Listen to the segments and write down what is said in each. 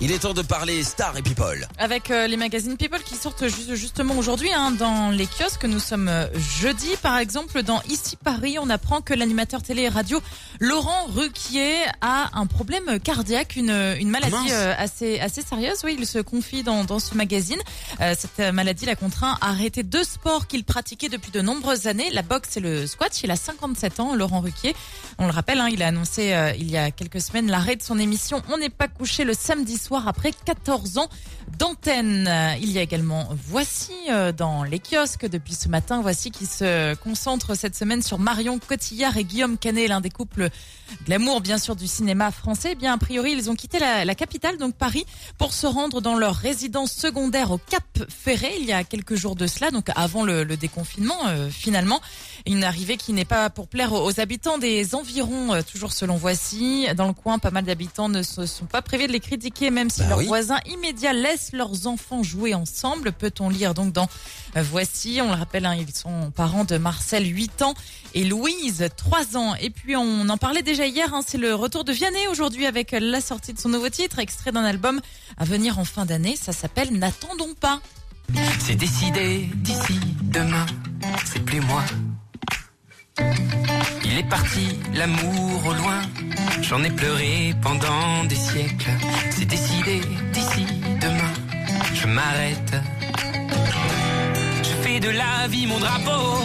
Il est temps de parler Star et People. Avec euh, les magazines People qui sortent ju- justement aujourd'hui hein, dans les kiosques. Nous sommes euh, jeudi, par exemple, dans Ici Paris, on apprend que l'animateur télé et radio Laurent Ruquier a un problème cardiaque, une, une maladie mince. euh, assez assez sérieuse. Oui, il se confie dans, dans ce magazine. Euh, cette euh, maladie l'a contraint à arrêter deux sports qu'il pratiquait depuis de nombreuses années, la boxe et le squat. Il a 57 ans, Laurent Ruquier. On le rappelle, hein, il a annoncé euh, il y a quelques semaines l'arrêt de son émission On n'est pas couché le samedi soir après 14 ans d'antenne. Il y a également Voici euh, dans les kiosques depuis ce matin. Voici qui se concentre cette semaine sur Marion Cotillard et Guillaume Canet, l'un des couples glamour bien sûr du cinéma français. Eh bien a priori ils ont quitté la, capitale, donc Paris, pour se rendre dans leur résidence secondaire au Cap Ferré il y a quelques jours de cela, donc avant le, le déconfinement euh, finalement. Une arrivée qui n'est pas pour plaire aux habitants des environs, euh, toujours selon Voici. Dans le coin, pas mal d'habitants ne se sont pas privés de les critiquer, même si Bah leurs oui. voisins immédiats laissent leurs enfants jouer ensemble. Peut-on lire donc dans euh, Voici On le rappelle, hein, ils sont parents de Marcel, 8 ans, et Louise, 3 ans. Et puis on en parlait déjà hier, hein, c'est le retour de Vianney aujourd'hui avec la sortie de son nouveau titre, extrait d'un album à venir en fin d'année. Ça s'appelle N'attendons pas. C'est décidé d'ici demain, c'est plus moi. Il est parti, l'amour au loin. J'en ai pleuré pendant des siècles. C'est décidé d'ici demain, je m'arrête. Je fais de la vie mon drapeau.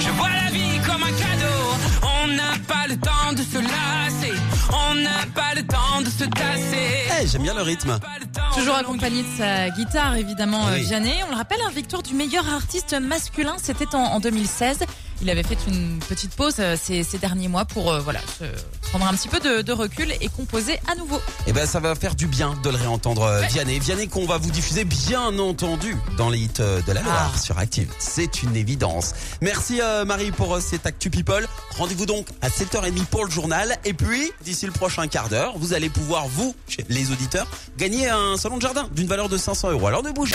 Je vois la vie comme un cadeau. On n'a pas le temps de se lasser. On n'a pas le temps de se tasser. Eh, j'aime bien le rythme. Toujours accompagné de sa guitare, évidemment, Eh euh, oui. Vianney. On le rappelle, un victoire du meilleur artiste masculin, c'était en, en 2016. Il avait fait une petite pause euh, ces, ces derniers mois pour euh, voilà se prendre un petit peu de, de recul et composer à nouveau. Eh ben, ça va faire du bien de le réentendre, euh, Vianney. Vianney qu'on va vous diffuser, bien entendu, dans les hits de la Loire Ah. sur Active. C'est une évidence. Merci, euh, Marie, pour euh, cet Actu People. Rendez-vous donc à 7h30 pour le journal. Et puis, d'ici le prochain quart d'heure, vous allez pouvoir, vous, chez les auditeurs, gagner un salon de jardin d'une valeur de 500 euros. Alors ne bougez